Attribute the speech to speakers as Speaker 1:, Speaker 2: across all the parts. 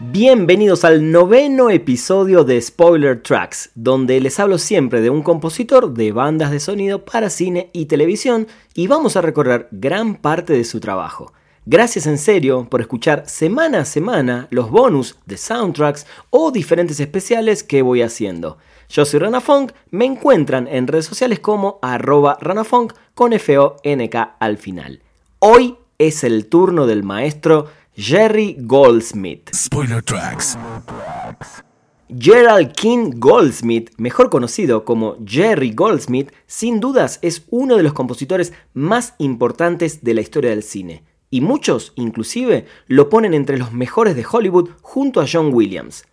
Speaker 1: Bienvenidos al noveno episodio de Spoiler Tracks, donde les hablo siempre de un compositor de bandas de sonido para cine y televisión y vamos a recorrer gran parte de su trabajo. Gracias en serio por escuchar semana a semana los bonus de soundtracks o diferentes especiales que voy haciendo. Yo soy Ranafunk, me encuentran en redes sociales como arroba Ranafunk con F-O-N-K al final. Hoy es el turno del maestro Jerry Goldsmith.
Speaker 2: Spoiler Tracks.
Speaker 1: Gerald King Goldsmith, mejor conocido como Jerry Goldsmith, sin dudas es uno de los compositores más importantes de la historia del cine. Y muchos, inclusive, lo ponen entre los mejores de Hollywood junto a John Williams.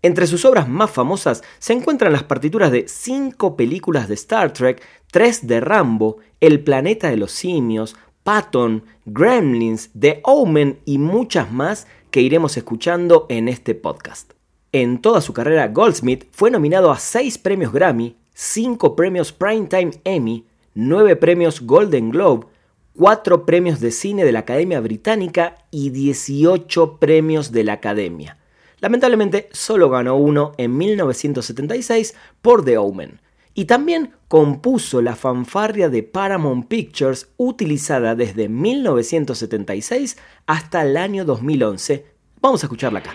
Speaker 1: Entre sus obras más famosas se encuentran las partituras de cinco películas de Star Trek, tres de Rambo, El planeta de los simios, Patton, Gremlins, The Omen y muchas más que iremos escuchando en este podcast. En toda su carrera, Goldsmith fue nominado a 6 premios Grammy, 5 premios Primetime Emmy, 9 premios Golden Globe, 4 premios de cine de la Academia Británica y 18 premios de la Academia. Lamentablemente solo ganó uno en 1976 por The Omen y también compuso la fanfarria de Paramount Pictures utilizada desde 1976 hasta el año 2011. Vamos a escucharla acá.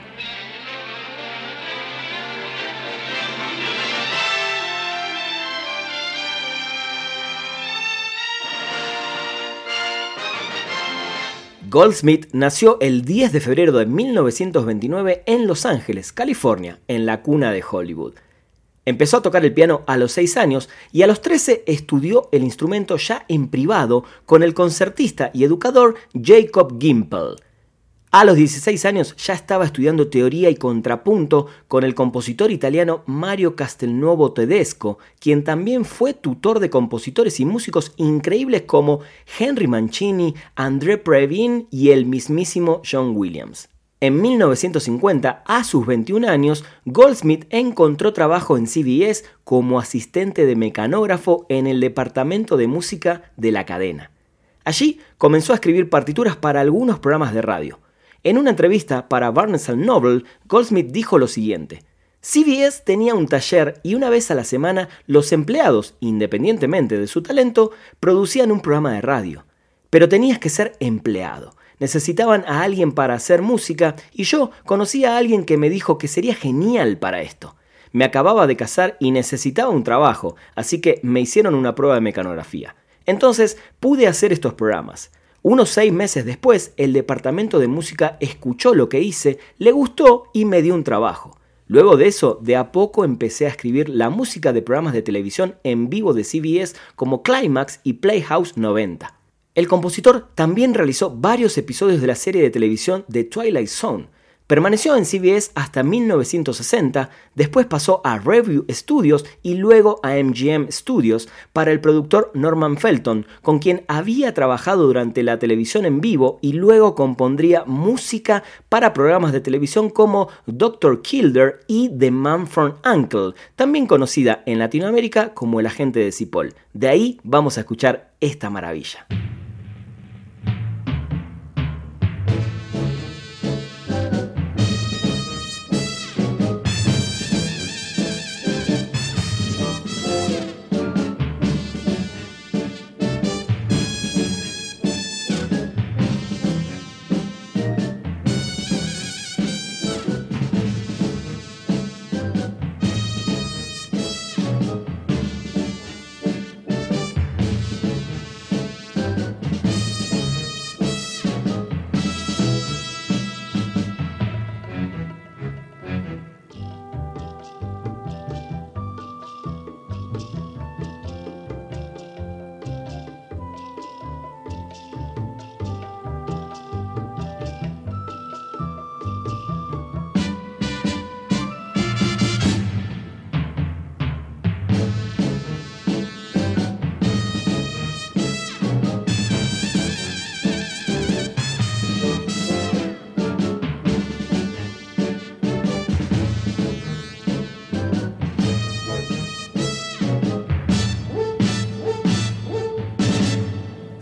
Speaker 1: Goldsmith nació el 10 de febrero de 1929 en Los Ángeles, California, en la cuna de Hollywood. Empezó a tocar el piano a los 6 años y a los 13 estudió el instrumento ya en privado con el concertista y educador Jacob Gimple. A los 16 años ya estaba estudiando teoría y contrapunto con el compositor italiano Mario Castelnuovo Tedesco, quien también fue tutor de compositores y músicos increíbles como Henry Mancini, André Previn y el mismísimo John Williams. En 1950, a sus 21 años, Goldsmith encontró trabajo en CBS como asistente de mecanógrafo en el departamento de música de la cadena. Allí comenzó a escribir partituras para algunos programas de radio. En una entrevista para Barnes Noble, Goldsmith dijo lo siguiente: CBS tenía un taller y una vez a la semana los empleados, independientemente de su talento, producían un programa de radio. Pero tenías que ser empleado necesitaban a alguien para hacer música y yo conocí a alguien que me dijo que sería genial para esto. Me acababa de casar y necesitaba un trabajo, así que me hicieron una prueba de mecanografía. Entonces pude hacer estos programas. Unos seis meses después, el departamento de música escuchó lo que hice, le gustó y me dio un trabajo. Luego de eso, de a poco empecé a escribir la música de programas de televisión en vivo de CBS como Climax y Playhouse 90. El compositor también realizó varios episodios de la serie de televisión The Twilight Zone. Permaneció en CBS hasta 1960, después pasó a Review Studios y luego a MGM Studios para el productor Norman Felton, con quien había trabajado durante la televisión en vivo y luego compondría música para programas de televisión como Dr. Kilder y The Man from Uncle, también conocida en Latinoamérica como El agente de Cipoll. De ahí vamos a escuchar esta maravilla.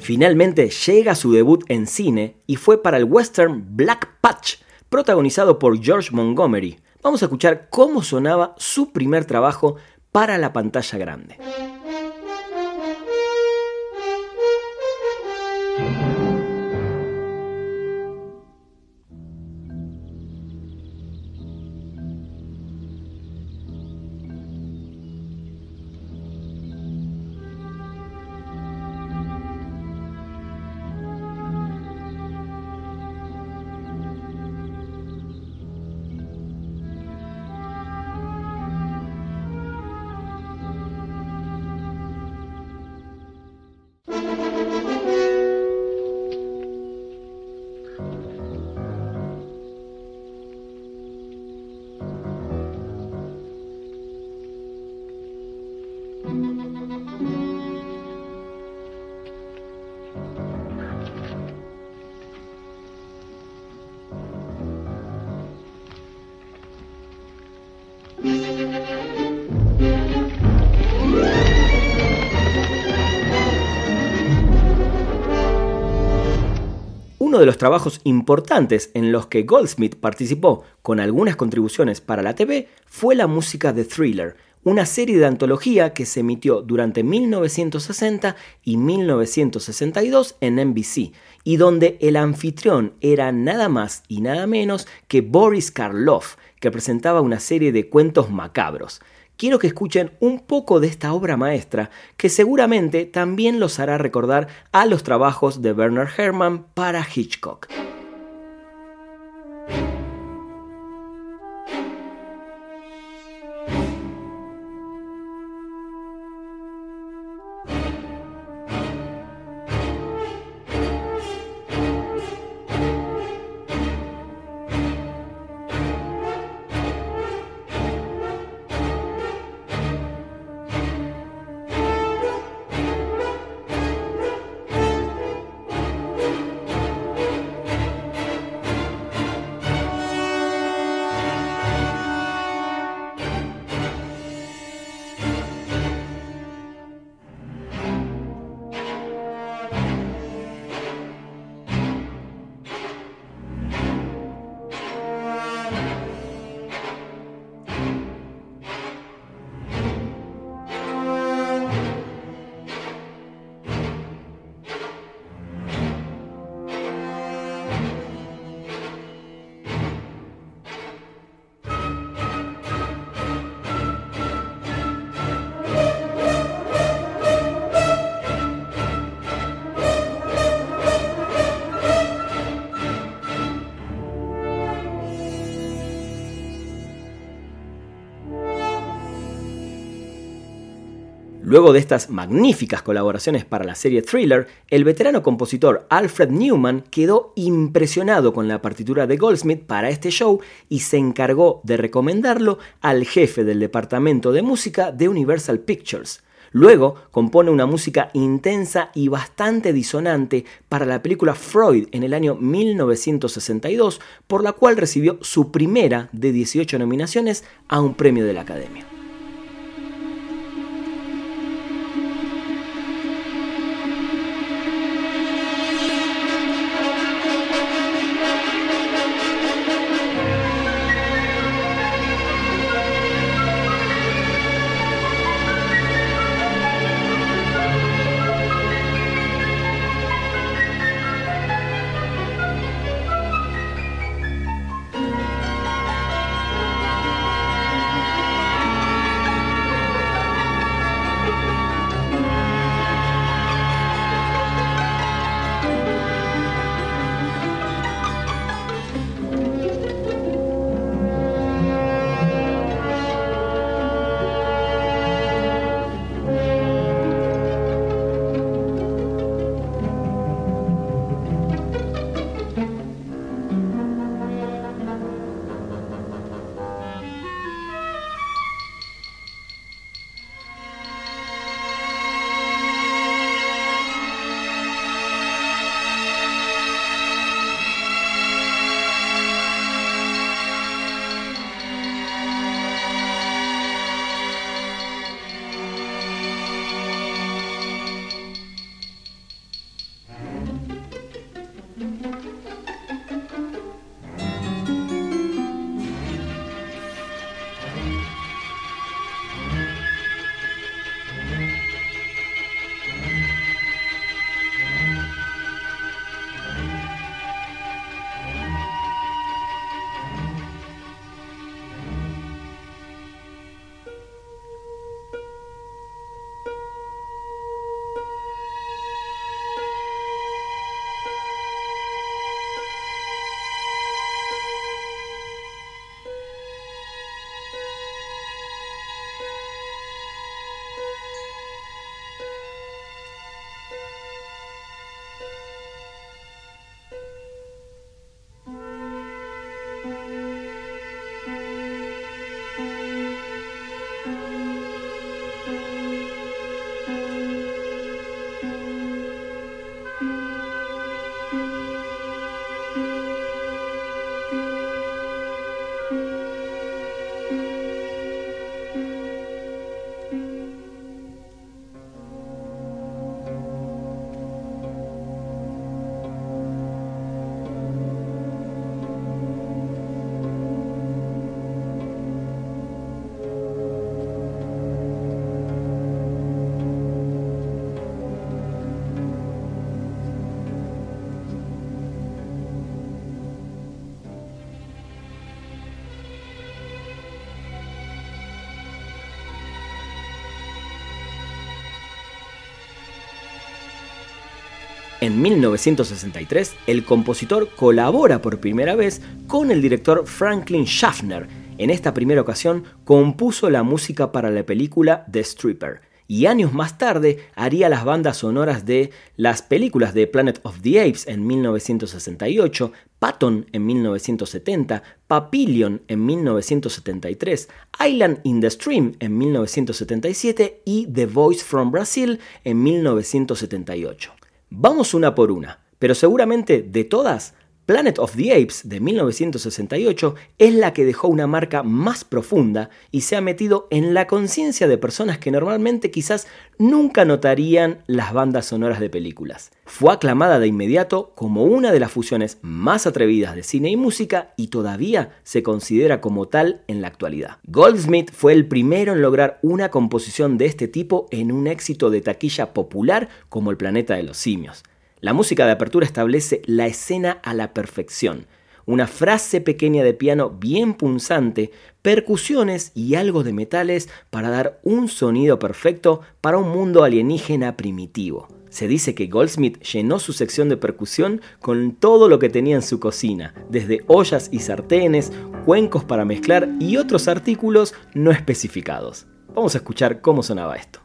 Speaker 1: Finalmente llega su debut en cine y fue para el western Black Patch, protagonizado por George Montgomery. Vamos a escuchar cómo sonaba su primer trabajo para la pantalla grande. Uno de los trabajos importantes en los que Goldsmith participó con algunas contribuciones para la TV fue la música de Thriller, una serie de antología que se emitió durante 1960 y 1962 en NBC, y donde el anfitrión era nada más y nada menos que Boris Karloff, que presentaba una serie de cuentos macabros quiero que escuchen un poco de esta obra maestra que seguramente también los hará recordar a los trabajos de Bernard Herrmann para Hitchcock. Luego de estas magníficas colaboraciones para la serie Thriller, el veterano compositor Alfred Newman quedó impresionado con la partitura de Goldsmith para este show y se encargó de recomendarlo al jefe del departamento de música de Universal Pictures. Luego compone una música intensa y bastante disonante para la película Freud en el año 1962, por la cual recibió su primera de 18 nominaciones a un premio de la Academia. En 1963, el compositor colabora por primera vez con el director Franklin Schaffner. En esta primera ocasión, compuso la música para la película The Stripper. Y años más tarde haría las bandas sonoras de las películas de Planet of the Apes en 1968, Patton en 1970, Papillion en 1973, Island in the Stream en 1977 y The Voice from Brazil en 1978. Vamos una por una, pero seguramente de todas, Planet of the Apes de 1968 es la que dejó una marca más profunda y se ha metido en la conciencia de personas que normalmente quizás nunca notarían las bandas sonoras de películas. Fue aclamada de inmediato como una de las fusiones más atrevidas de cine y música y todavía se considera como tal en la actualidad. Goldsmith fue el primero en lograr una composición de este tipo en un éxito de taquilla popular como El planeta de los simios. La música de apertura establece la escena a la perfección. Una frase pequeña de piano bien punzante, percusiones y algo de metales para dar un sonido perfecto para un mundo alienígena primitivo. Se dice que Goldsmith llenó su sección de percusión con todo lo que tenía en su cocina, desde ollas y sartenes, cuencos para mezclar y otros artículos no especificados. Vamos a escuchar cómo sonaba esto.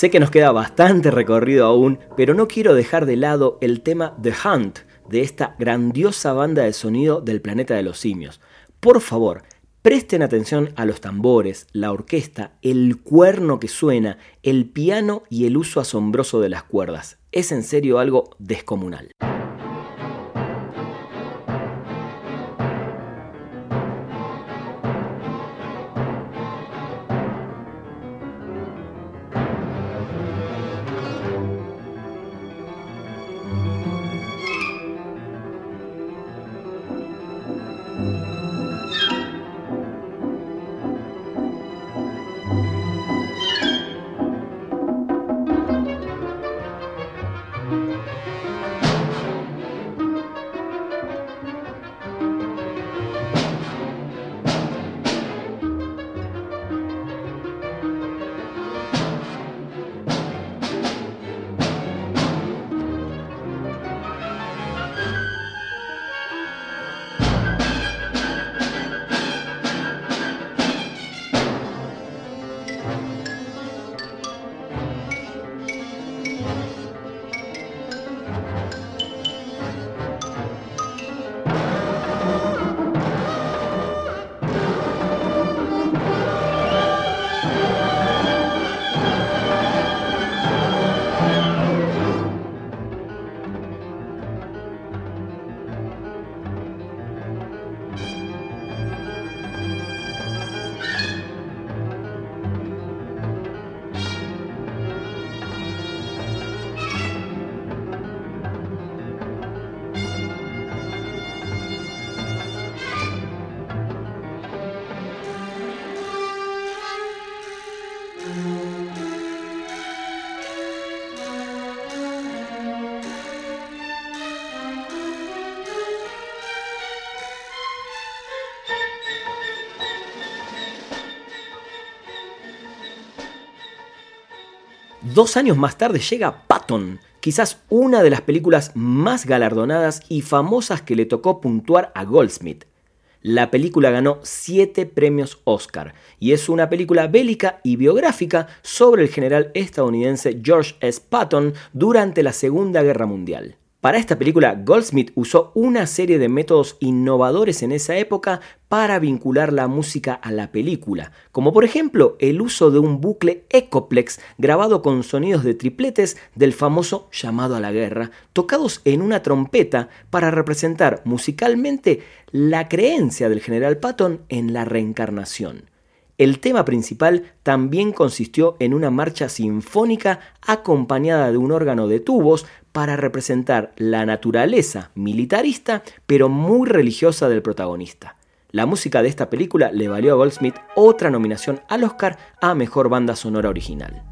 Speaker 1: Sé que nos queda bastante recorrido aún, pero no quiero dejar de lado el tema The Hunt de esta grandiosa banda de sonido del planeta de los simios. Por favor, presten atención a los tambores, la orquesta, el cuerno que suena, el piano y el uso asombroso de las cuerdas. Es en serio algo descomunal. Dos años más tarde llega Patton, quizás una de las películas más galardonadas y famosas que le tocó puntuar a Goldsmith. La película ganó siete premios Oscar y es una película bélica y biográfica sobre el general estadounidense George S. Patton durante la Segunda Guerra Mundial. Para esta película, Goldsmith usó una serie de métodos innovadores en esa época para vincular la música a la película, como por ejemplo el uso de un bucle Ecoplex grabado con sonidos de tripletes del famoso llamado a la guerra, tocados en una trompeta para representar musicalmente la creencia del general Patton en la reencarnación. El tema principal también consistió en una marcha sinfónica acompañada de un órgano de tubos para representar la naturaleza militarista pero muy religiosa del protagonista. La música de esta película le valió a Goldsmith otra nominación al Oscar a Mejor Banda Sonora Original.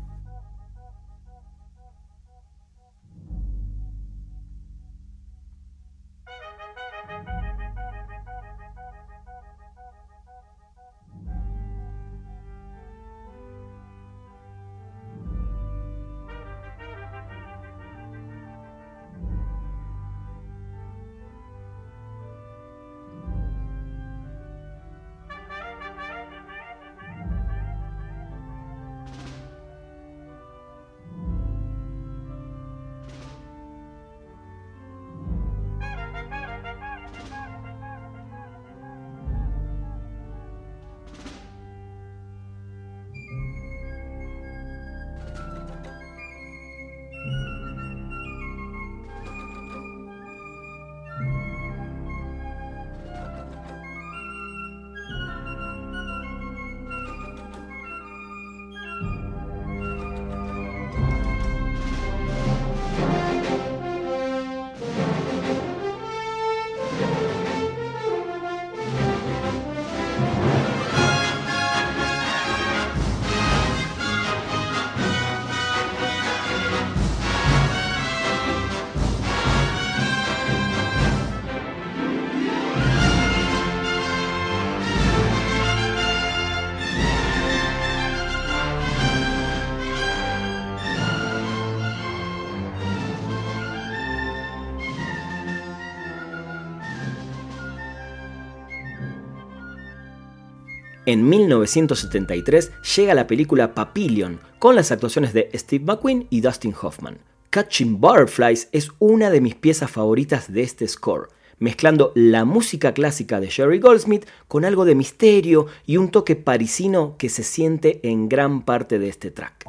Speaker 1: En 1973 llega la película Papillion, con las actuaciones de Steve McQueen y Dustin Hoffman. Catching Butterflies es una de mis piezas favoritas de este score, mezclando la música clásica de Jerry Goldsmith con algo de misterio y un toque parisino que se siente en gran parte de este track.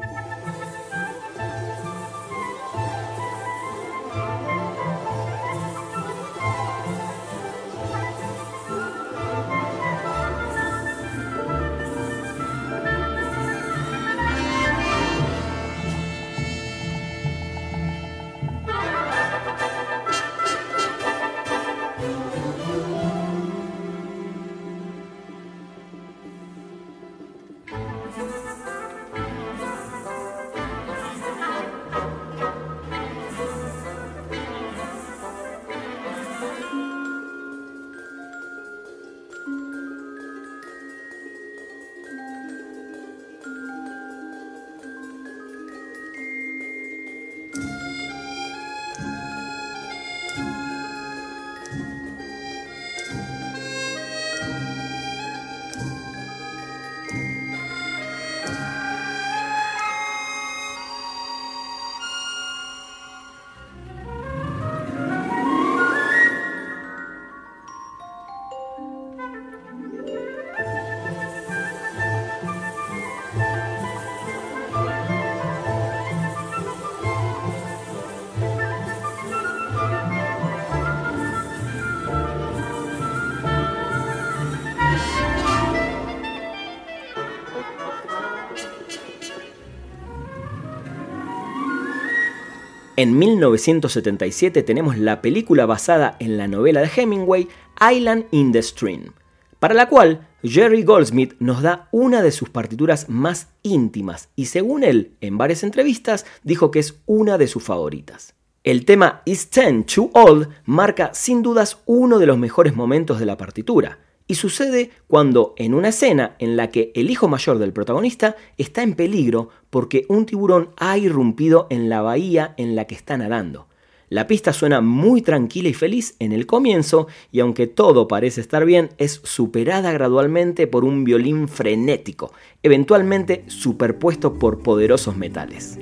Speaker 1: En 1977 tenemos la película basada en la novela de Hemingway, Island in the Stream, para la cual Jerry Goldsmith nos da una de sus partituras más íntimas y según él, en varias entrevistas, dijo que es una de sus favoritas. El tema Is Ten Too Old marca sin dudas uno de los mejores momentos de la partitura, y sucede cuando en una escena en la que el hijo mayor del protagonista está en peligro porque un tiburón ha irrumpido en la bahía en la que está nadando. La pista suena muy tranquila y feliz en el comienzo y aunque todo parece estar bien, es superada gradualmente por un violín frenético, eventualmente superpuesto por poderosos metales.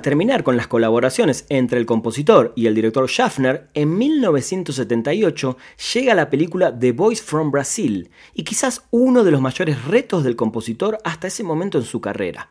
Speaker 1: Para terminar con las colaboraciones entre el compositor y el director Schaffner, en 1978 llega la película The Voice from Brazil, y quizás uno de los mayores retos del compositor hasta ese momento en su carrera.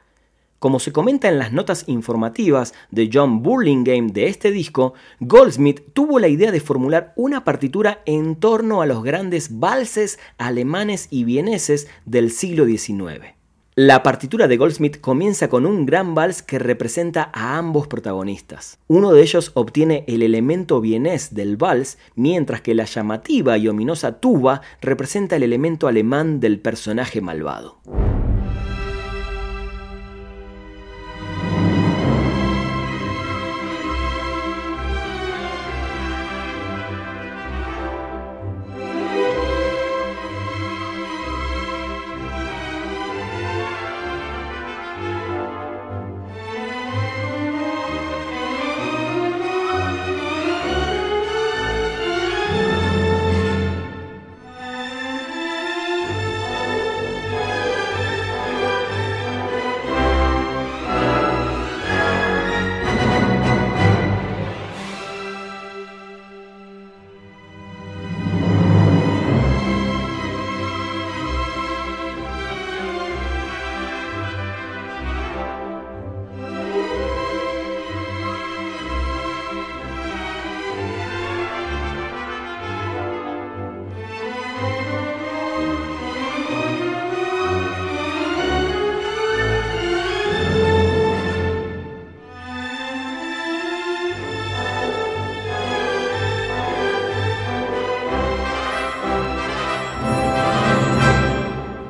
Speaker 1: Como se comenta en las notas informativas de John Burlingame de este disco, Goldsmith tuvo la idea de formular una partitura en torno a los grandes valses alemanes y vieneses del siglo XIX. La partitura de Goldsmith comienza con un gran vals que representa a ambos protagonistas. Uno de ellos obtiene el elemento vienés del vals, mientras que la llamativa y ominosa tuba representa el elemento alemán del personaje malvado.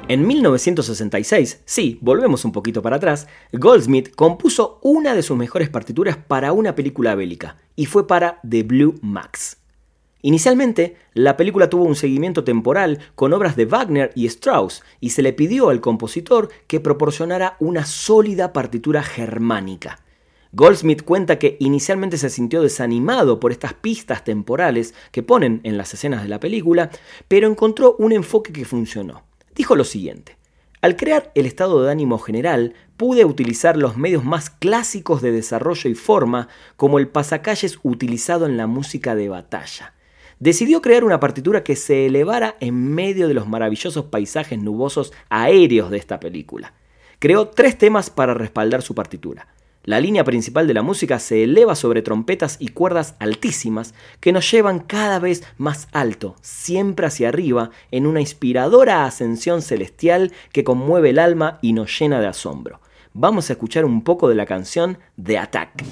Speaker 1: En 1966, sí, volvemos un poquito para atrás, Goldsmith compuso una de sus mejores partituras para una película bélica, y fue para The Blue Max. Inicialmente, la película tuvo un seguimiento temporal con obras de Wagner y Strauss y se le pidió al compositor que proporcionara una sólida partitura germánica. Goldsmith cuenta que inicialmente se sintió desanimado por estas pistas temporales que ponen en las escenas de la película, pero encontró un enfoque que funcionó. Dijo lo siguiente, al crear el estado de ánimo general, pude utilizar los medios más clásicos de desarrollo y forma, como el pasacalles utilizado en la música de batalla decidió crear una partitura que se elevara en medio de los maravillosos paisajes nubosos aéreos de esta película. Creó tres temas para respaldar su partitura. La línea principal de la música se eleva sobre trompetas y cuerdas altísimas que nos llevan cada vez más alto, siempre hacia arriba, en una inspiradora ascensión celestial que conmueve el alma y nos llena de asombro. Vamos a escuchar un poco de la canción The Attack.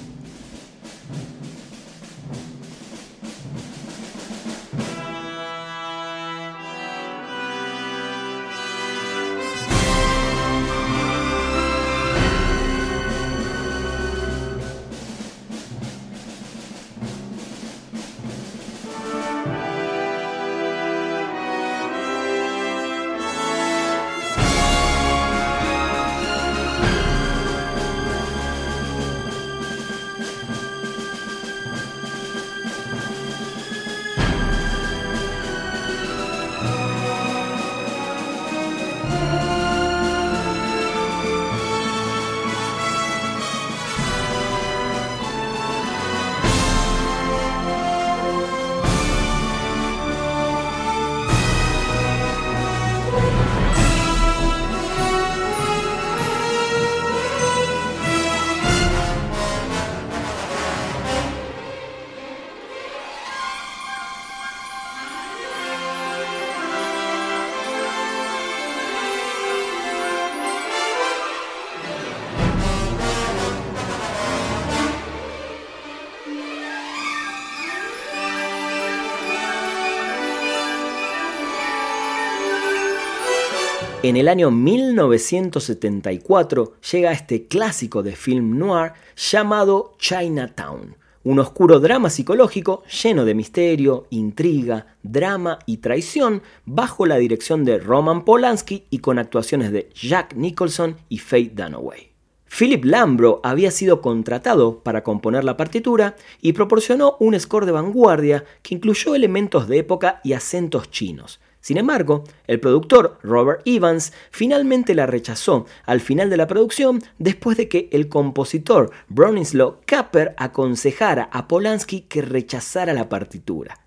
Speaker 1: En el año 1974 llega este clásico de film noir llamado Chinatown, un oscuro drama psicológico lleno de misterio, intriga, drama y traición bajo la dirección de Roman Polanski y con actuaciones de Jack Nicholson y Faye Dunaway. Philip Lambro había sido contratado para componer la partitura y proporcionó un score de vanguardia que incluyó elementos de época y acentos chinos, sin embargo, el productor Robert Evans finalmente la rechazó al final de la producción después de que el compositor Bronislaw Kapper aconsejara a Polanski que rechazara la partitura.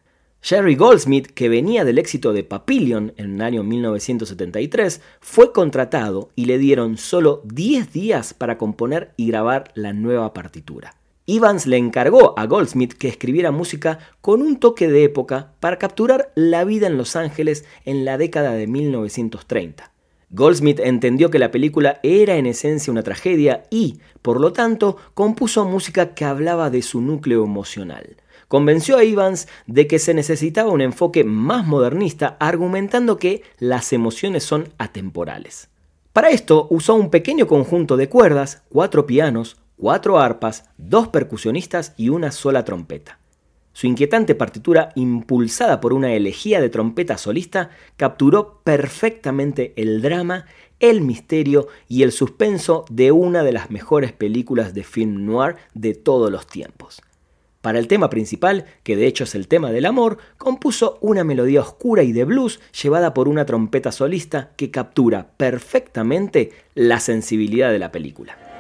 Speaker 1: Jerry Goldsmith, que venía del éxito de Papillion en el año 1973, fue contratado y le dieron solo 10 días para componer y grabar la nueva partitura. Evans le encargó a Goldsmith que escribiera música con un toque de época para capturar la vida en Los Ángeles en la década de 1930. Goldsmith entendió que la película era en esencia una tragedia y, por lo tanto, compuso música que hablaba de su núcleo emocional. Convenció a Evans de que se necesitaba un enfoque más modernista, argumentando que las emociones son atemporales. Para esto usó un pequeño conjunto de cuerdas, cuatro pianos, cuatro arpas, dos percusionistas y una sola trompeta. Su inquietante partitura, impulsada por una elegía de trompeta solista, capturó perfectamente el drama, el misterio y el suspenso de una de las mejores películas de film noir de todos los tiempos. Para el tema principal, que de hecho es el tema del amor, compuso una melodía oscura y de blues llevada por una trompeta solista que captura perfectamente la sensibilidad de la película.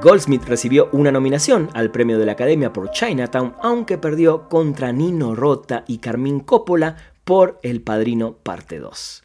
Speaker 1: Goldsmith recibió una nominación al premio de la Academia por Chinatown, aunque perdió contra Nino Rota y Carmín Coppola por El Padrino Parte 2.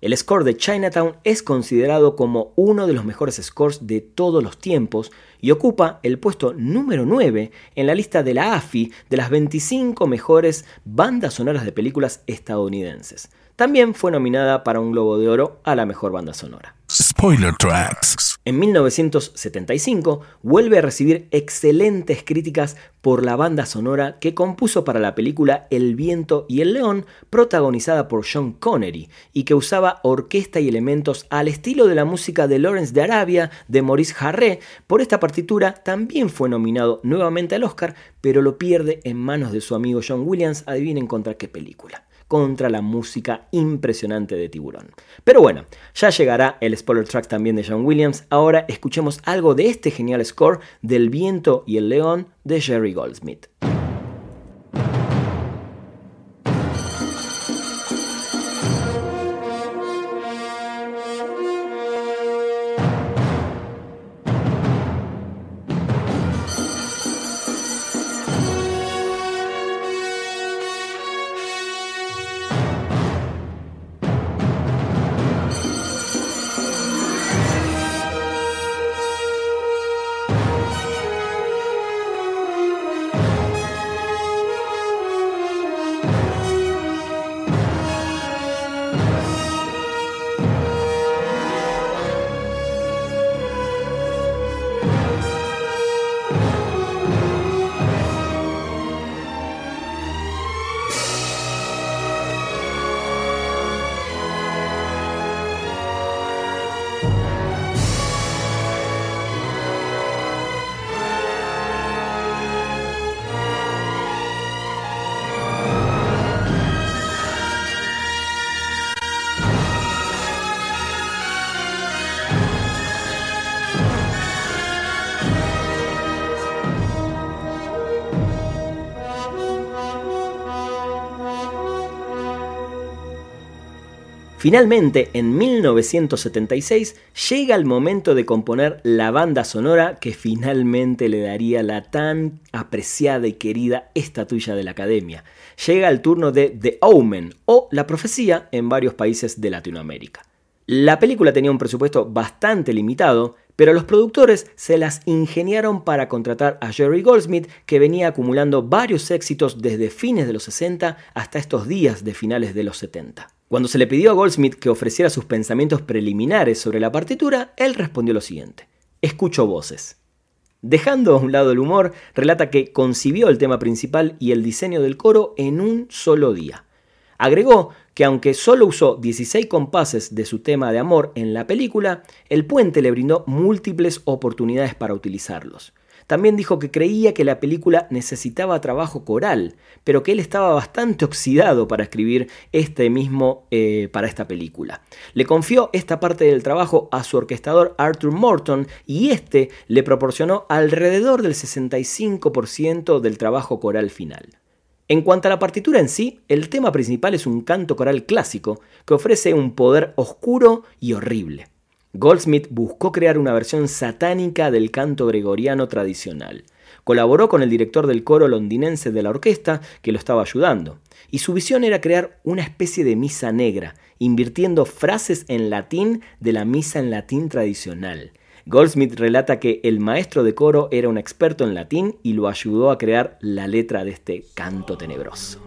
Speaker 1: El score de Chinatown es considerado como uno de los mejores scores de todos los tiempos y ocupa el puesto número 9 en la lista de la AFI de las 25 mejores bandas sonoras de películas estadounidenses. También fue nominada para un Globo de Oro a la mejor banda sonora.
Speaker 2: Spoiler Tracks.
Speaker 1: En 1975 vuelve a recibir excelentes críticas por la banda sonora que compuso para la película El viento y el león, protagonizada por Sean Connery, y que usaba orquesta y elementos al estilo de la música de Lawrence de Arabia de Maurice Jarre. Por esta partitura también fue nominado nuevamente al Oscar, pero lo pierde en manos de su amigo John Williams. Adivinen contra qué película contra la música impresionante de Tiburón. Pero bueno, ya llegará el spoiler track también de John Williams. Ahora escuchemos algo de este genial score del viento y el león de Jerry Goldsmith. Finalmente, en 1976, llega el momento de componer la banda sonora que finalmente le daría la tan apreciada y querida estatuilla de la Academia. Llega el turno de The Omen o La Profecía en varios países de Latinoamérica. La película tenía un presupuesto bastante limitado, pero los productores se las ingeniaron para contratar a Jerry Goldsmith, que venía acumulando varios éxitos desde fines de los 60 hasta estos días de finales de los 70. Cuando se le pidió a Goldsmith que ofreciera sus pensamientos preliminares sobre la partitura, él respondió lo siguiente. Escucho voces. Dejando a un lado el humor, relata que concibió el tema principal y el diseño del coro en un solo día. Agregó que aunque solo usó 16 compases de su tema de amor en la película, el puente le brindó múltiples oportunidades para utilizarlos. También dijo que creía que la película necesitaba trabajo coral, pero que él estaba bastante oxidado para escribir este mismo eh, para esta película. Le confió esta parte del trabajo a su orquestador Arthur Morton y este le proporcionó alrededor del 65% del trabajo coral final. En cuanto a la partitura en sí, el tema principal es un canto coral clásico que ofrece un poder oscuro y horrible. Goldsmith buscó crear una versión satánica del canto gregoriano tradicional. Colaboró con el director del coro londinense de la orquesta, que lo estaba ayudando, y su visión era crear una especie de misa negra, invirtiendo frases en latín de la misa en latín tradicional. Goldsmith relata que el maestro de coro era un experto en latín y lo ayudó a crear la letra de este canto tenebroso.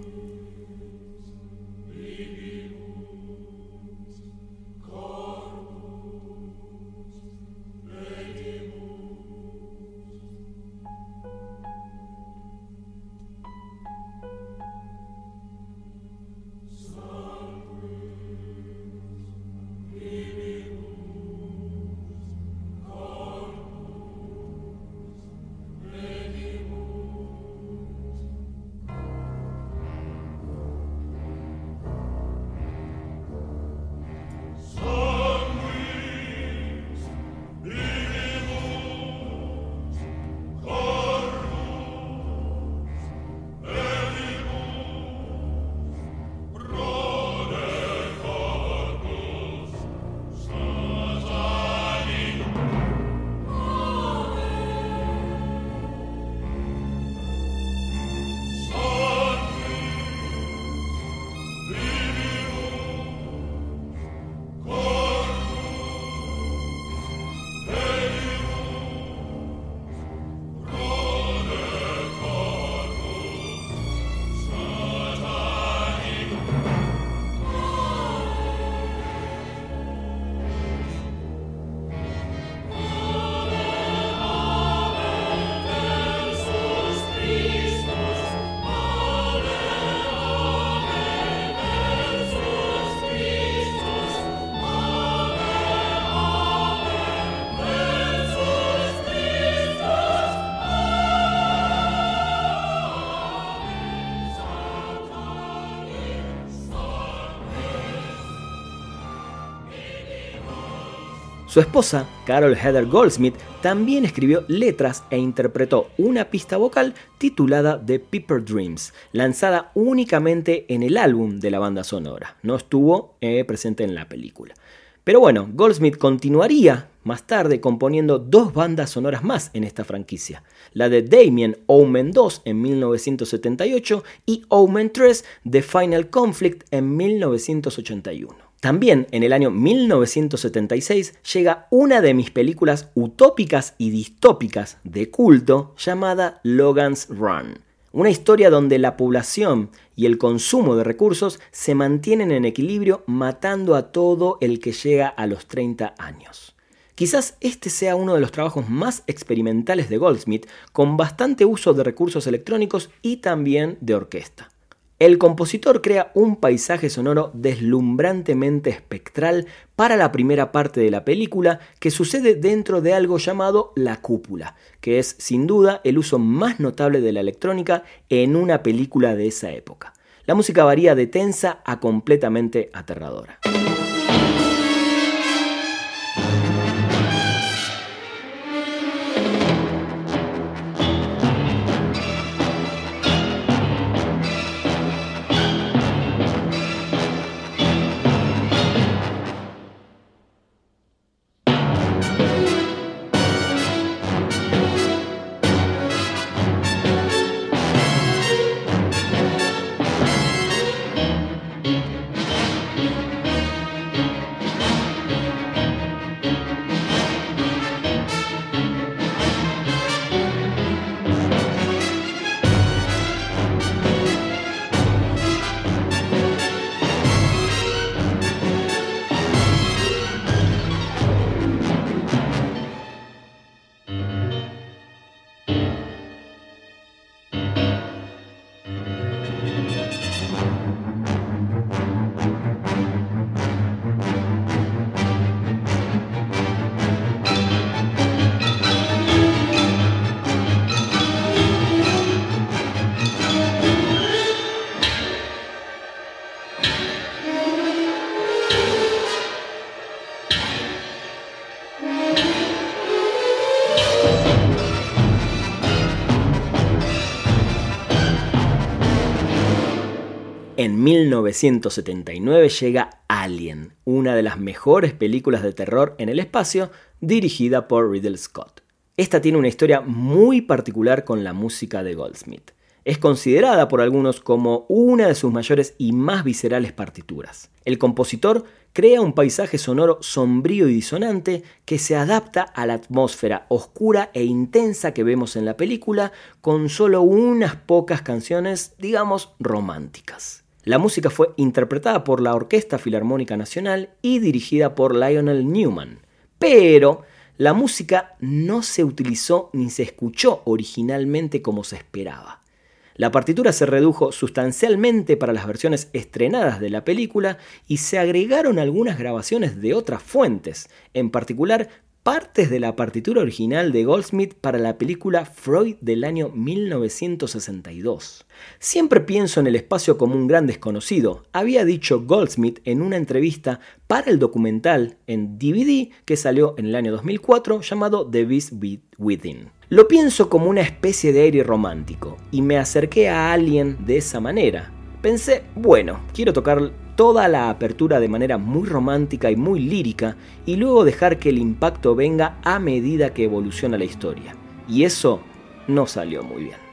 Speaker 1: Su esposa, Carol Heather Goldsmith, también escribió letras e interpretó una pista vocal titulada The Piper Dreams, lanzada únicamente en el álbum de la banda sonora. No estuvo eh, presente en la película. Pero bueno, Goldsmith continuaría más tarde componiendo dos bandas sonoras más en esta franquicia, la de Damien Omen 2 en 1978 y Omen 3 The Final Conflict en 1981. También en el año 1976 llega una de mis películas utópicas y distópicas de culto llamada Logan's Run. Una historia donde la población y el consumo de recursos se mantienen en equilibrio matando a todo el que llega a los 30 años. Quizás este sea uno de los trabajos más experimentales de Goldsmith, con bastante uso de recursos electrónicos y también de orquesta. El compositor crea un paisaje sonoro deslumbrantemente espectral para la primera parte de la película que sucede dentro de algo llamado la cúpula, que es sin duda el uso más notable de la electrónica en una película de esa época. La música varía de tensa a completamente aterradora. 1979 llega Alien, una de las mejores películas de terror en el espacio, dirigida por Riddle Scott. Esta tiene una historia muy particular con la música de Goldsmith. Es considerada por algunos como una de sus mayores y más viscerales partituras. El compositor crea un paisaje sonoro sombrío y disonante que se adapta a la atmósfera oscura e intensa que vemos en la película con solo unas pocas canciones, digamos, románticas. La música fue interpretada por la Orquesta Filarmónica Nacional y dirigida por Lionel Newman. Pero la música no se utilizó ni se escuchó originalmente como se esperaba. La partitura se redujo sustancialmente para las versiones estrenadas de la película y se agregaron algunas grabaciones de otras fuentes, en particular partes de la partitura original de Goldsmith para la película Freud del año 1962. Siempre pienso en el espacio como un gran desconocido, había dicho Goldsmith en una entrevista para el documental en DVD que salió en el año 2004 llamado The Beast Within. Lo pienso como una especie de aire romántico y me acerqué a alguien de esa manera. Pensé, bueno, quiero tocar toda la apertura de manera muy romántica y muy lírica y luego dejar que el impacto venga a medida que evoluciona la historia. Y eso no salió muy bien.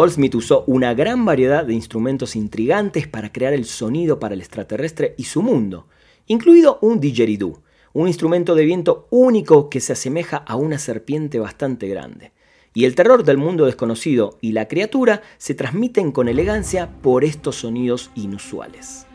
Speaker 1: Goldsmith usó una gran variedad de instrumentos intrigantes para crear el sonido para el extraterrestre y su mundo, incluido un didgeridoo, un instrumento de viento único que se asemeja a una serpiente bastante grande. Y el terror del mundo desconocido y la criatura se transmiten con elegancia por estos sonidos inusuales.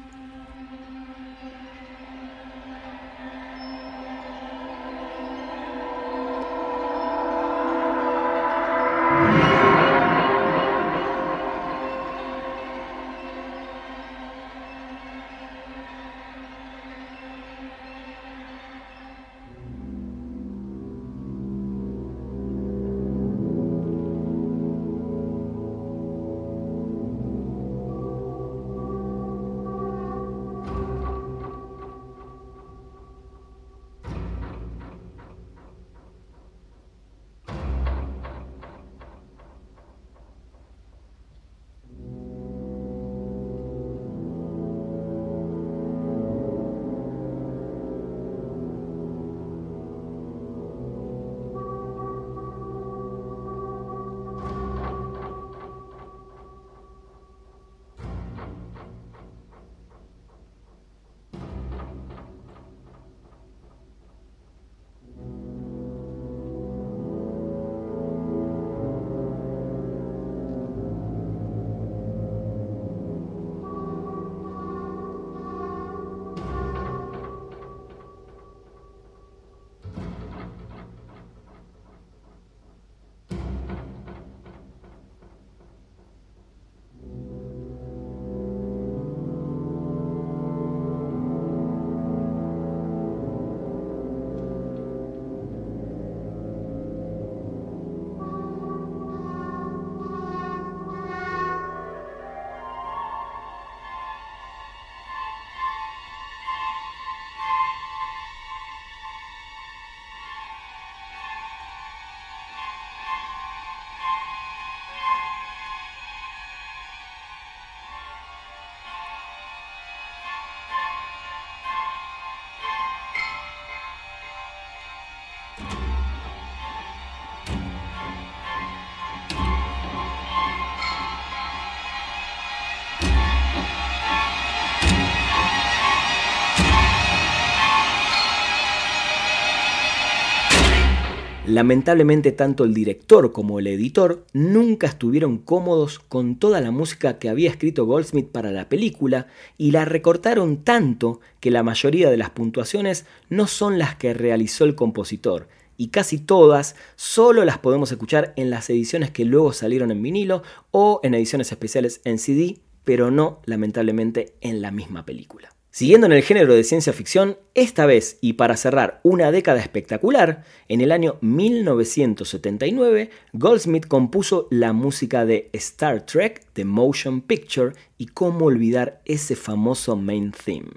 Speaker 1: Lamentablemente tanto el director como el editor nunca estuvieron cómodos con toda la música que había escrito Goldsmith para la película y la recortaron tanto que la mayoría de las puntuaciones no son las que realizó el compositor y casi todas solo las podemos escuchar en las ediciones que luego salieron en vinilo o en ediciones especiales en CD, pero no lamentablemente en la misma película. Siguiendo en el género de ciencia ficción, esta vez y para cerrar una década espectacular, en el año 1979, Goldsmith compuso la música de Star Trek The Motion Picture y cómo olvidar ese famoso main theme.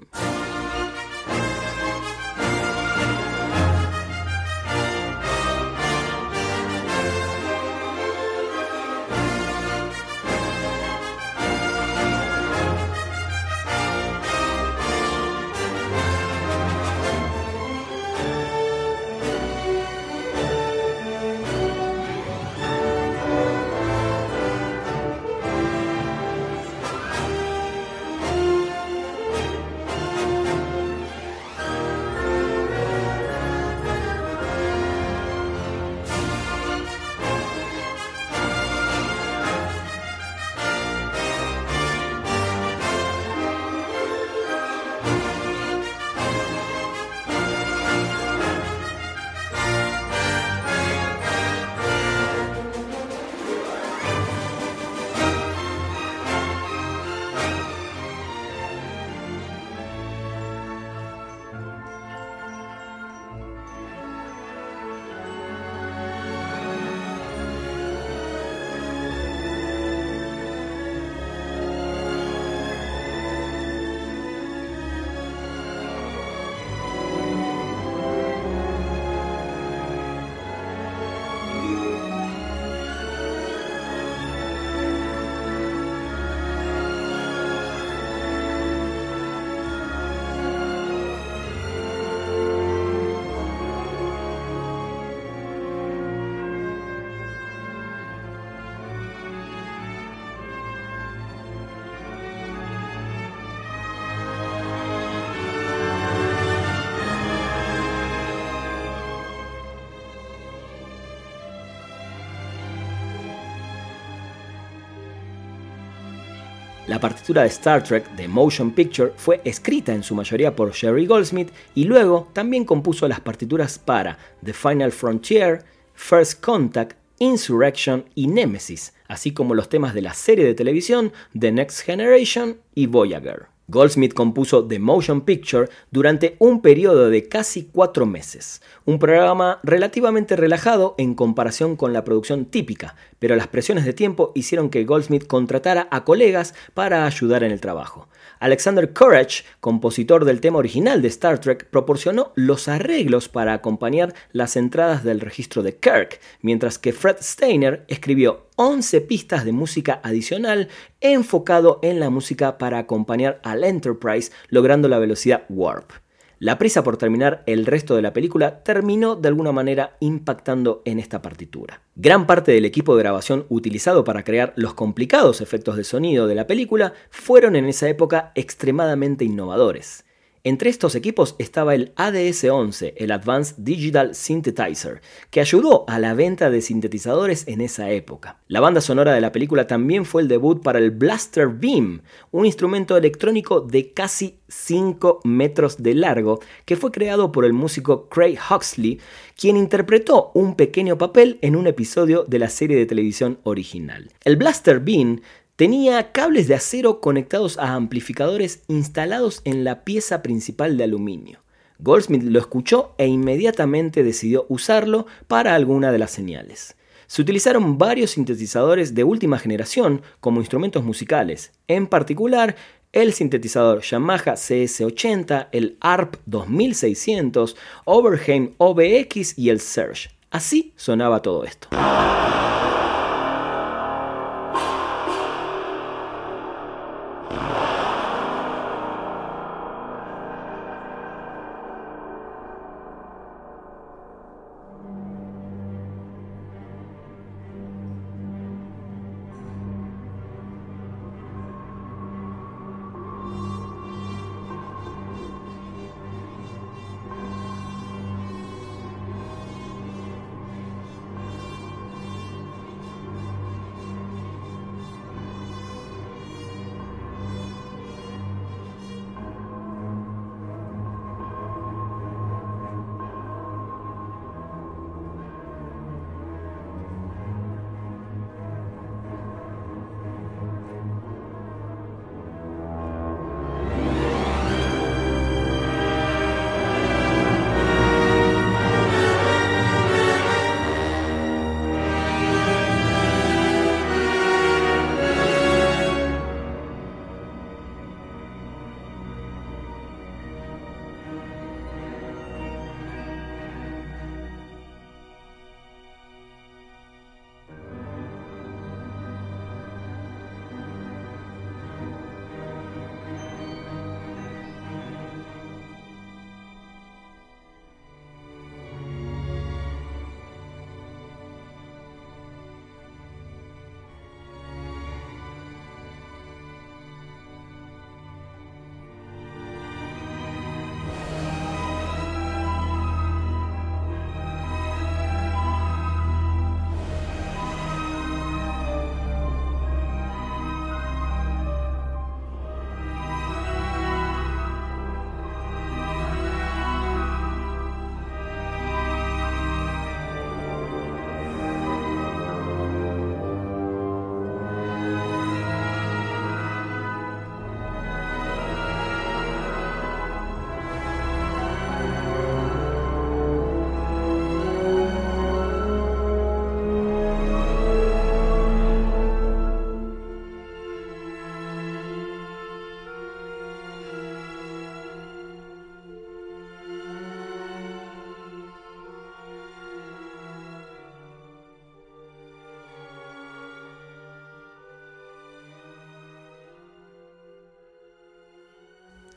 Speaker 1: La partitura de Star Trek de Motion Picture fue escrita en su mayoría por Jerry Goldsmith y luego también compuso las partituras para The Final Frontier, First Contact, Insurrection y Nemesis, así como los temas de la serie de televisión The Next Generation y Voyager. Goldsmith compuso The Motion Picture durante un periodo de casi cuatro meses, un programa relativamente relajado en comparación con la producción típica, pero las presiones de tiempo hicieron que Goldsmith contratara a colegas para ayudar en el trabajo. Alexander Courage, compositor del tema original de Star Trek, proporcionó los arreglos para acompañar las entradas del registro de Kirk, mientras que Fred Steiner escribió 11 pistas de música adicional enfocado en la música para acompañar al Enterprise, logrando la velocidad warp. La prisa por terminar el resto de la película terminó de alguna manera impactando en esta partitura. Gran parte del equipo de grabación utilizado para crear los complicados efectos de sonido de la película fueron en esa época extremadamente innovadores. Entre estos equipos estaba el ADS-11, el Advanced Digital Synthesizer, que ayudó a la venta de sintetizadores en esa época. La banda sonora de la película también fue el debut para el Blaster Beam, un instrumento electrónico de casi 5 metros de largo que fue creado por el músico Craig Huxley, quien interpretó un pequeño papel en un episodio de la serie de televisión original. El Blaster Beam Tenía cables de acero conectados a amplificadores instalados en la pieza principal de aluminio. Goldsmith lo escuchó e inmediatamente decidió usarlo para alguna de las señales. Se utilizaron varios sintetizadores de última generación como instrumentos musicales, en particular el sintetizador Yamaha CS80, el ARP 2600, Overheim OBX y el Surge. Así sonaba todo esto.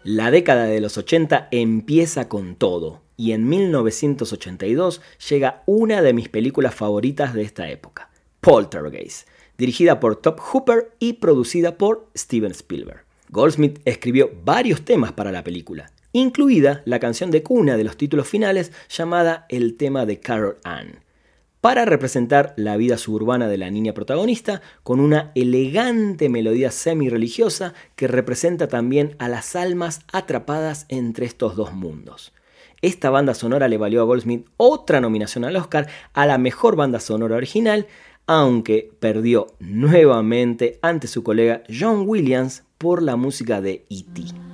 Speaker 1: La década de los 80 empieza con todo y en 1982 llega una de mis películas favoritas de esta época, Poltergeist, dirigida por Top Hooper y producida por Steven Spielberg. Goldsmith escribió varios temas para la película, incluida la canción de cuna de los títulos finales llamada El tema de Carol Ann. Para representar la vida suburbana de la niña protagonista con una elegante melodía semi-religiosa que representa también a las almas atrapadas entre estos dos mundos. Esta banda sonora le valió a Goldsmith otra nominación al Oscar a la mejor banda sonora original, aunque perdió nuevamente ante su colega John Williams por la música de E.T.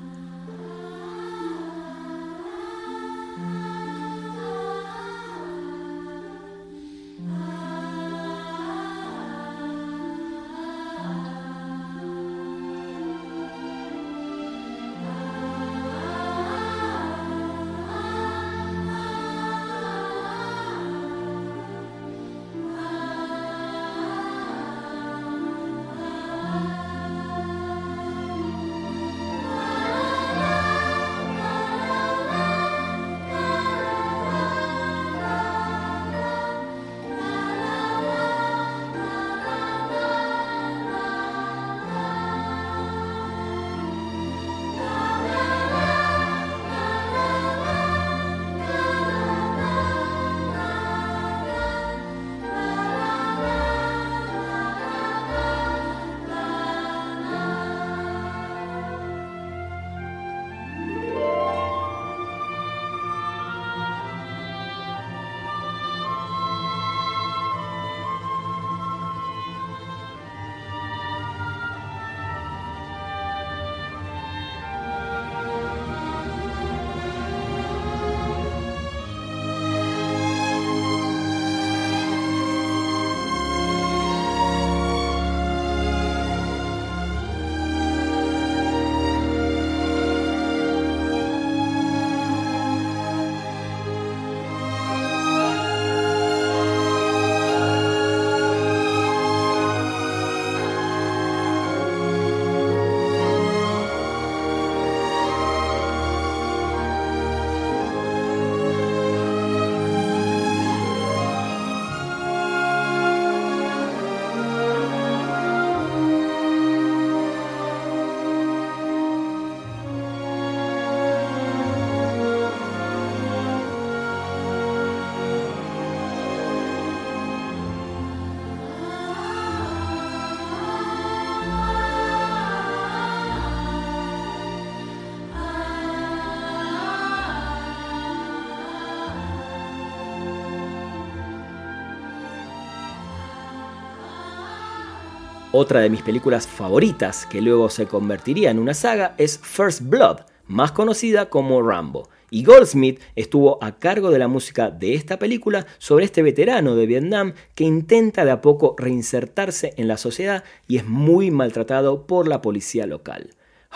Speaker 1: Otra de mis películas favoritas, que luego se convertiría en una saga, es First Blood, más conocida como Rambo. Y Goldsmith estuvo a cargo de la música de esta película sobre este veterano de Vietnam que intenta de a poco reinsertarse en la sociedad y es muy maltratado por la policía local.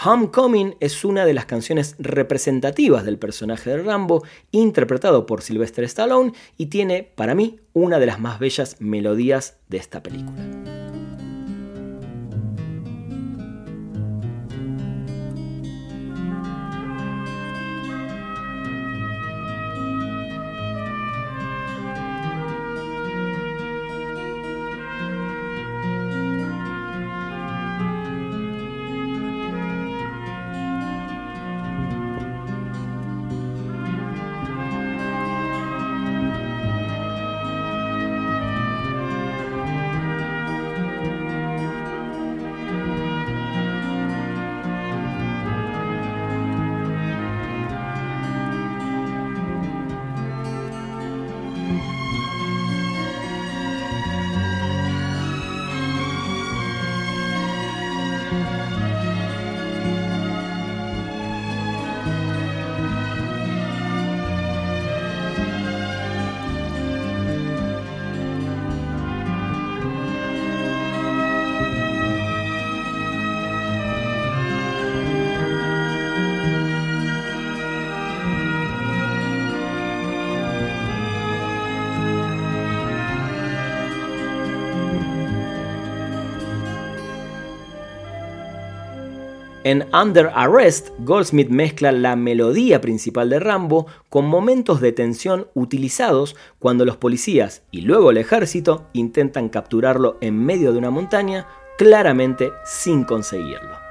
Speaker 1: Homecoming es una de las canciones representativas del personaje de Rambo, interpretado por Sylvester Stallone, y tiene, para mí, una de las más bellas melodías de esta película. En Under Arrest, Goldsmith mezcla la melodía principal de Rambo con momentos de tensión utilizados cuando los policías y luego el ejército intentan capturarlo en medio de una montaña, claramente sin conseguirlo.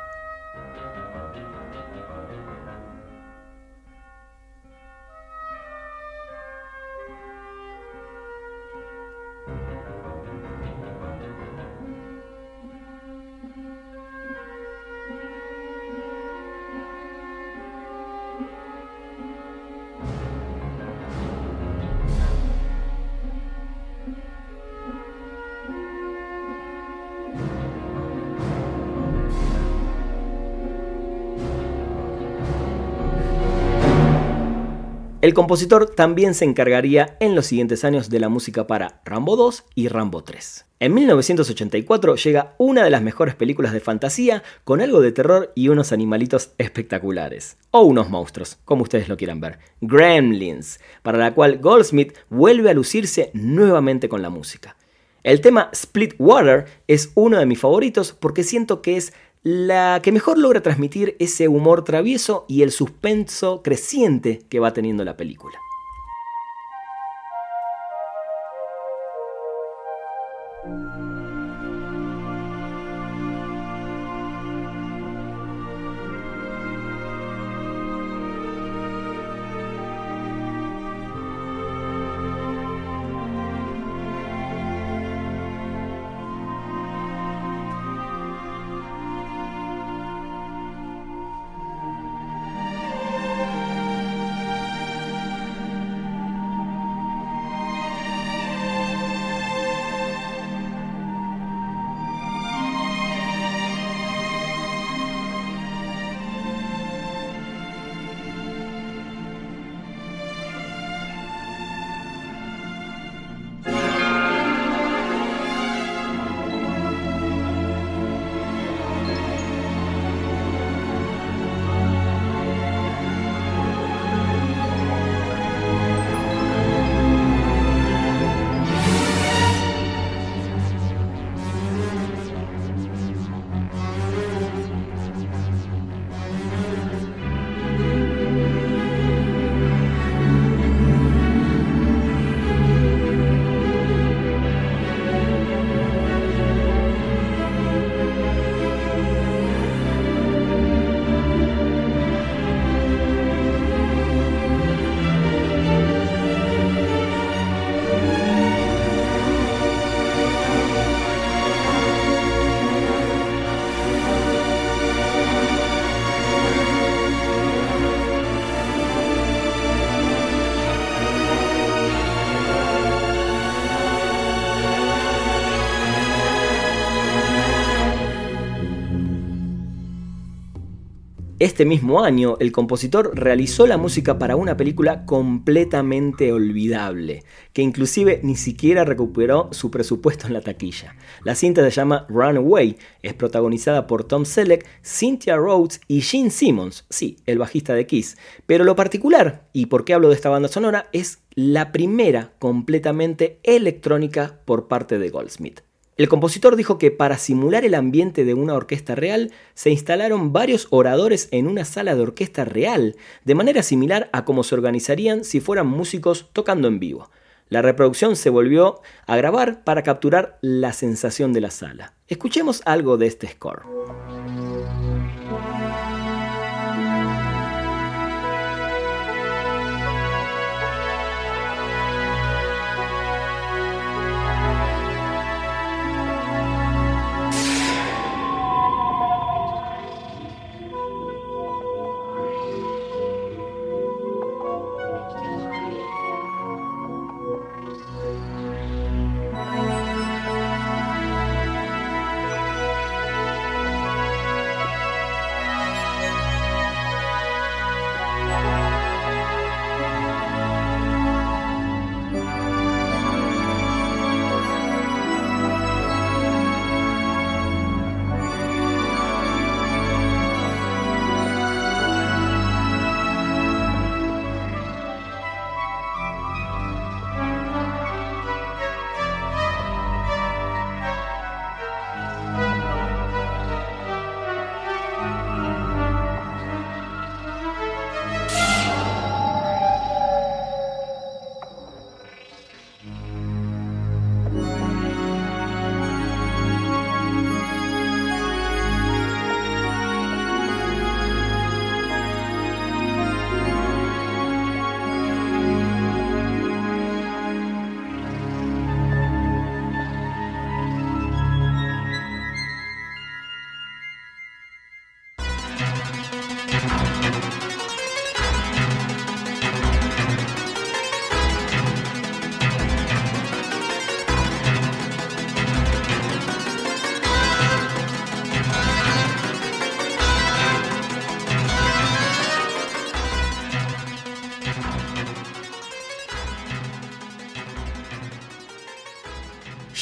Speaker 1: El compositor también se encargaría en los siguientes años de la música para Rambo 2 y Rambo 3. En 1984 llega una de las mejores películas de fantasía con algo de terror y unos animalitos espectaculares. O unos monstruos, como ustedes lo quieran ver. Gremlins, para la cual Goldsmith vuelve a lucirse nuevamente con la música. El tema Split Water es uno de mis favoritos porque siento que es la que mejor logra transmitir ese humor travieso y el suspenso creciente que va teniendo la película. Este mismo año, el compositor realizó la música para una película completamente olvidable, que inclusive ni siquiera recuperó su presupuesto en la taquilla. La cinta se llama Runaway, es protagonizada por Tom Selleck, Cynthia Rhodes y Gene Simmons, sí, el bajista de Kiss. Pero lo particular, y por qué hablo de esta banda sonora, es la primera completamente electrónica por parte de Goldsmith. El compositor dijo que para simular el ambiente de una orquesta real se instalaron varios oradores en una sala de orquesta real, de manera similar a cómo se organizarían si fueran músicos tocando en vivo. La reproducción se volvió a grabar para capturar la sensación de la sala. Escuchemos algo de este score.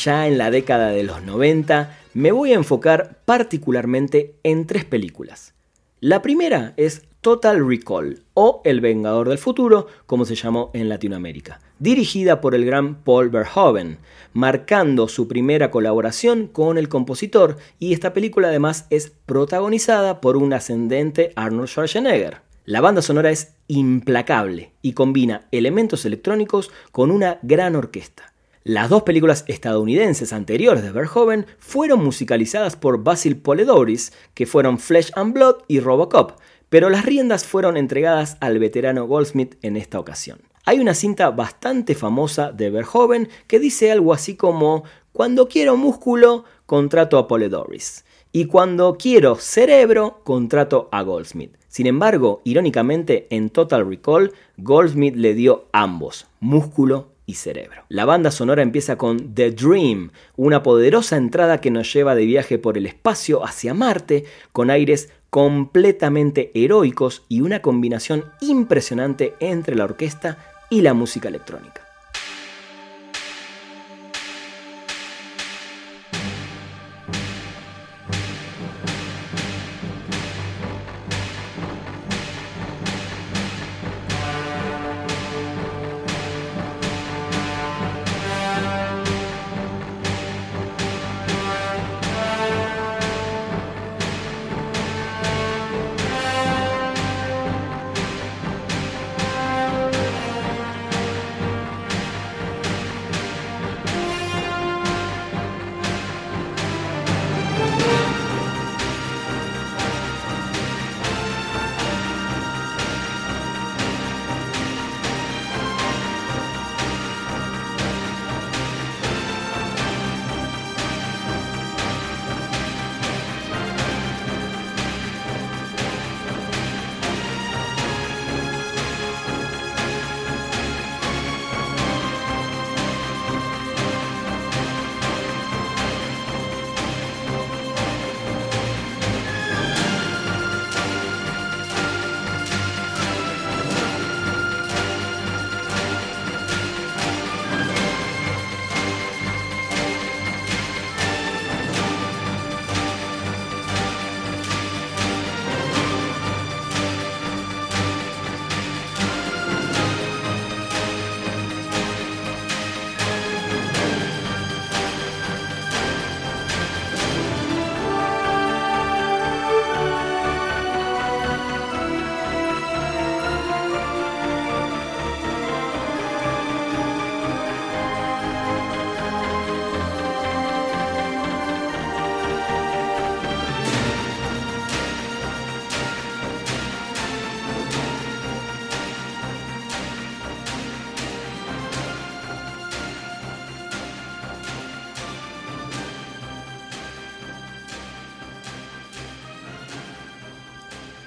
Speaker 1: Ya en la década de los 90, me voy a enfocar particularmente en tres películas. La primera es Total Recall o El Vengador del Futuro, como se llamó en Latinoamérica, dirigida por el gran Paul Verhoeven, marcando su primera colaboración con el compositor y esta película además es protagonizada por un ascendente Arnold Schwarzenegger. La banda sonora es implacable y combina elementos electrónicos con una gran orquesta. Las dos películas estadounidenses anteriores de Verhoeven fueron musicalizadas por Basil Poledouris, que fueron Flesh and Blood y Robocop, pero las riendas fueron entregadas al veterano Goldsmith en esta ocasión. Hay una cinta bastante famosa de Verhoeven que dice algo así como cuando quiero músculo, contrato a Poledoris. Y cuando quiero cerebro, contrato a Goldsmith. Sin embargo, irónicamente, en Total Recall, Goldsmith le dio ambos, músculo y cerebro. La banda sonora empieza con The Dream, una poderosa entrada que nos lleva de viaje por el espacio hacia Marte, con aires completamente heroicos y una combinación impresionante entre la orquesta y la música electrónica.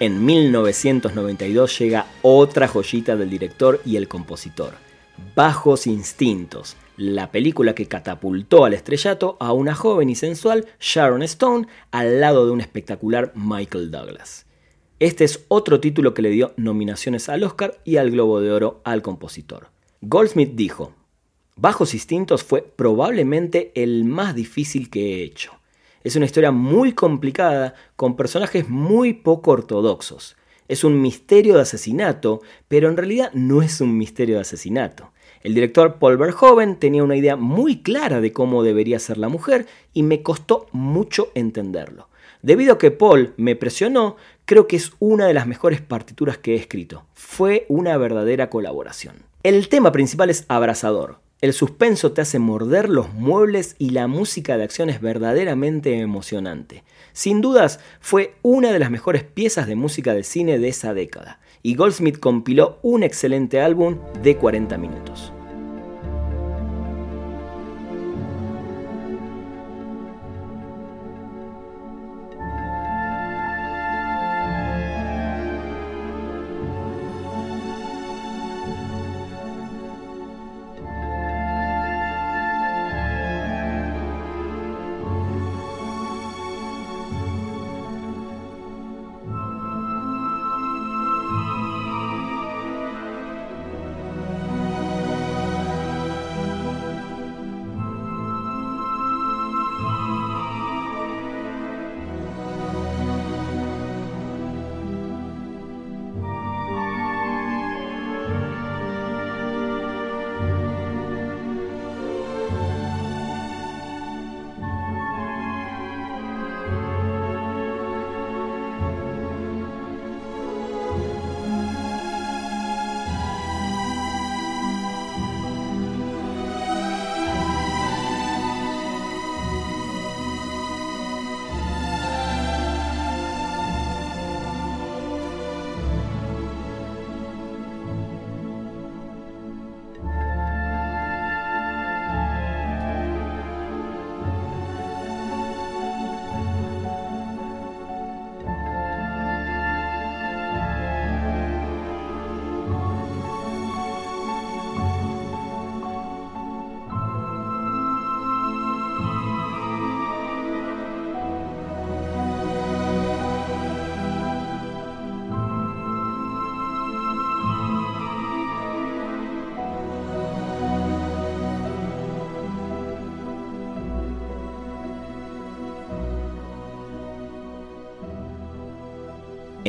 Speaker 1: En 1992 llega otra joyita del director y el compositor, Bajos Instintos, la película que catapultó al estrellato a una joven y sensual Sharon Stone al lado de un espectacular Michael Douglas. Este es otro título que le dio nominaciones al Oscar y al Globo de Oro al compositor. Goldsmith dijo, Bajos Instintos fue probablemente el más difícil que he hecho. Es una historia muy complicada con personajes muy poco ortodoxos. Es un misterio de asesinato, pero en realidad no es un misterio de asesinato. El director Paul Verhoeven tenía una idea muy clara de cómo debería ser la mujer y me costó mucho entenderlo. Debido a que Paul me presionó, creo que es una de las mejores partituras que he escrito. Fue una verdadera colaboración. El tema principal es abrasador. El suspenso te hace morder los muebles y la música de acción es verdaderamente emocionante. Sin dudas, fue una de las mejores piezas de música de cine de esa década, y Goldsmith compiló un excelente álbum de 40 minutos.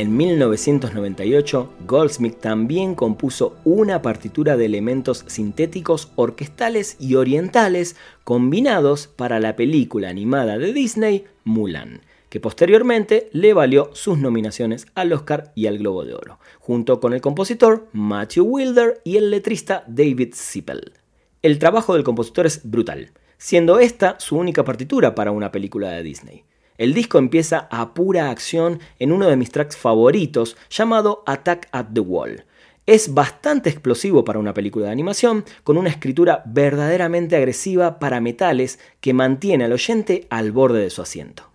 Speaker 1: En 1998, Goldsmith también compuso una partitura de elementos sintéticos orquestales y orientales combinados para la película animada de Disney Mulan, que posteriormente le valió sus nominaciones al Oscar y al Globo de Oro, junto con el compositor Matthew Wilder y el letrista David Zippel. El trabajo del compositor es brutal, siendo esta su única partitura para una película de Disney. El disco empieza a pura acción en uno de mis tracks favoritos llamado Attack at the Wall. Es bastante explosivo para una película de animación, con una escritura verdaderamente agresiva para metales que mantiene al oyente al borde de su asiento.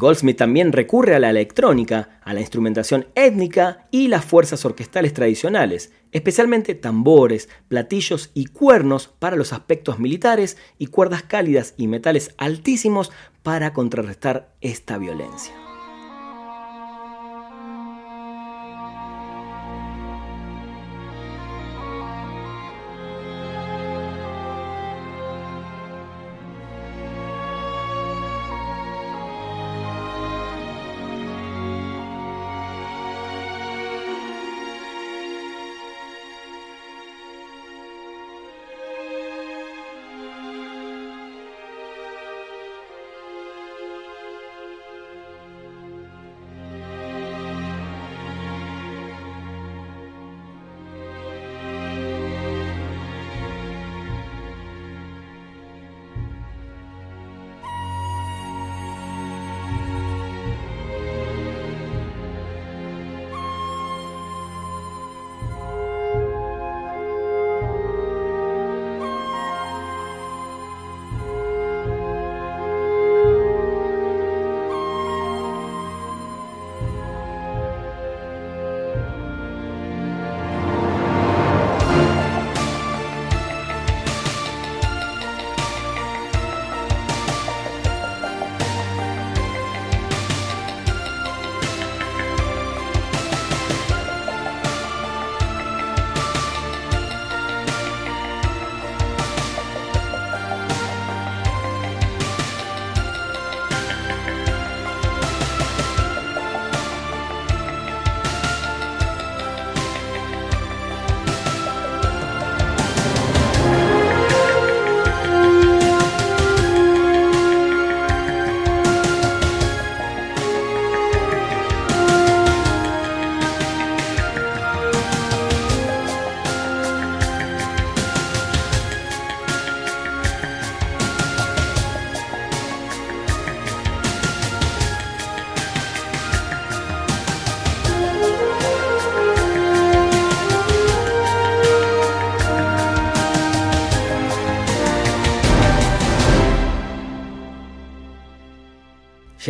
Speaker 1: Goldsmith también recurre a la electrónica, a la instrumentación étnica y las fuerzas orquestales tradicionales, especialmente tambores, platillos y cuernos para los aspectos militares y cuerdas cálidas y metales altísimos para contrarrestar esta violencia.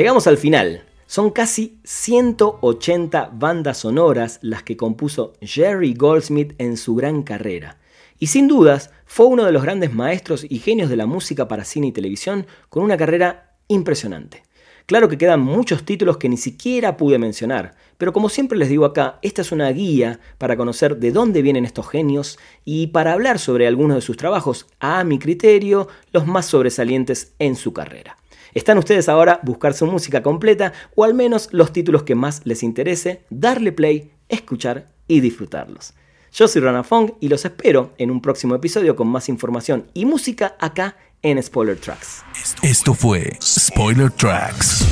Speaker 1: Llegamos al final. Son casi 180 bandas sonoras las que compuso Jerry Goldsmith en su gran carrera. Y sin dudas, fue uno de los grandes maestros y genios de la música para cine y televisión con una carrera impresionante. Claro que quedan muchos títulos que ni siquiera pude mencionar, pero como siempre les digo acá, esta es una guía para conocer de dónde vienen estos genios y para hablar sobre algunos de sus trabajos, a mi criterio, los más sobresalientes en su carrera. Están ustedes ahora buscar su música completa o al menos los títulos que más les interese, darle play, escuchar y disfrutarlos. Yo soy Rana Fong y los espero en un próximo episodio con más información y música acá en Spoiler Tracks.
Speaker 2: Esto fue Spoiler Tracks.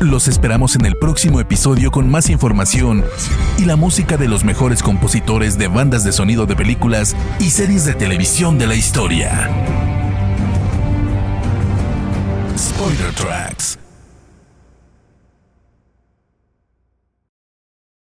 Speaker 2: Los esperamos en el próximo episodio con más información y la música de los mejores compositores de bandas de sonido de películas y series de televisión de la historia. Spoiler Tracks.